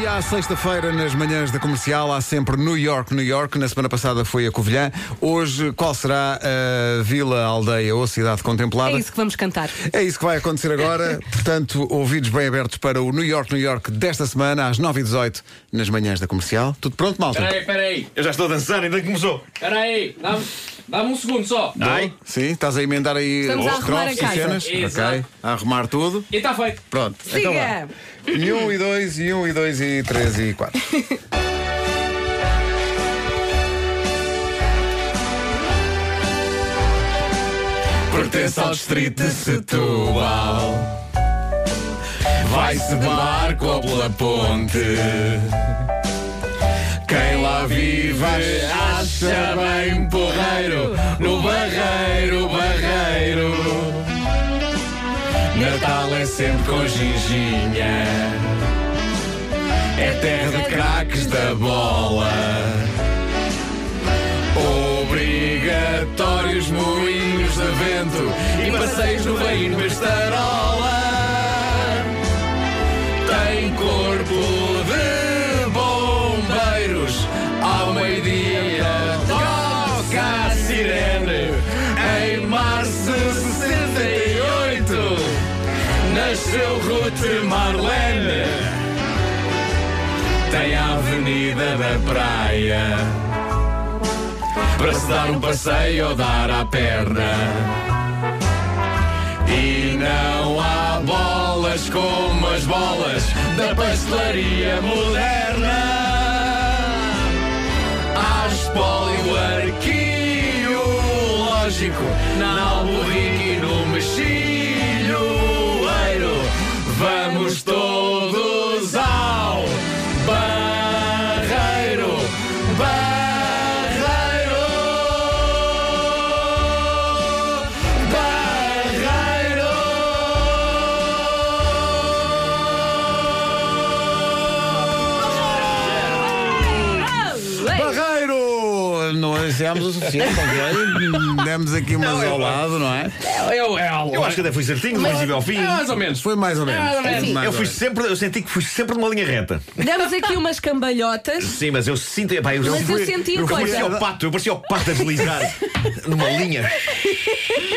E à sexta-feira, nas manhãs da comercial, há sempre New York, New York. Na semana passada foi a Covilhã. Hoje, qual será a vila, aldeia ou cidade contemplada? É isso que vamos cantar. É isso que vai acontecer agora. Portanto, ouvidos bem abertos para o New York, New York desta semana, às 9h18, nas manhãs da comercial. Tudo pronto, malta? Peraí, peraí, Eu já estou a dançar, ainda começou. peraí, dá-me dá um segundo só. Ai, Sim, estás a emendar aí Estamos os a e cenas? Exato. Ok. A arrumar tudo. E está feito. Pronto. Então vá. Siga! E um, e dois, e um, e dois, e três, e quatro. Pertence ao distrito de Setúbal. Vai-se de barco ou pela ponte. Quem lá vive acha bem porreiro. No barreiro, barreiro. Natal é sempre com ginginha. É terra de craques da bola. Obrigatórios moinhos de vento e passeios no reino Bestarola. Tem corpo de bombeiros ao meio-dia. Toca a sirene em março de 68. Nasceu Ruth Marlene. Tem a Avenida da Praia para se dar um passeio ou dar à perna. E não há bolas como as bolas da pastelaria moderna. Há espólio arqueológico na Alburrique e no Mexilhoeiro. Não dissemos o suficiente, ok? Demos aqui umas Não, eu- ao lado, não é? Eu, eu, eu acho que até fui certinho, mas ao fim. É mais ou menos. Foi mais ou menos. Mais ou menos. Mais Eu fui sempre, eu senti que fui sempre numa linha reta. Damos aqui umas cambalhotas. Sim, mas eu sinto. Epá, eu, Mas eu fui- senti eu coisa. parecia o pato, eu parecia o pato a deslizar numa linha.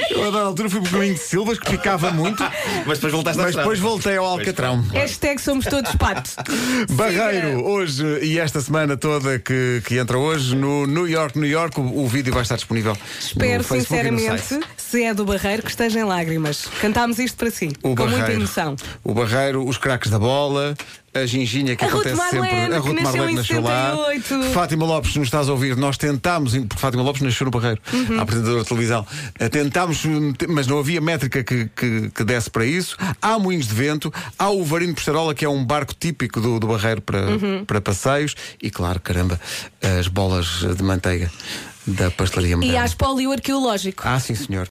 Eu, a dada altura, fui por caminho de Silvas, que picava muito, Mas depois voltaste a mas depois voltei ao Alcatrão. Hashtag somos todos patos. Barreiro, hoje e esta semana toda que, que entra hoje no New York, New York, o, o vídeo vai estar disponível. Espero no Facebook e no site. sinceramente, se é do Barreiro, que esteja em lágrimas. Cantámos isto para si, O com muita Barreiro, emoção. O Barreiro, os craques da bola, a ginginha que A acontece Marlene, sempre. A Ruth Marlene nasceu lá. 78. Fátima Lopes, nos estás a ouvir, nós tentámos, porque Fátima Lopes nasceu no Barreiro, Uhum. a apresentadora de televisão. Eh, Tentámos, te- mas não havia métrica que, que, que desse para isso. Há moinhos de vento, há o Varino Pestarola, que é um barco típico do, do Barreiro para, Uhum. para passeios, e claro, caramba, as bolas de manteiga da pastelaria E moderna. há espólio arqueológico. Ah, sim, senhor.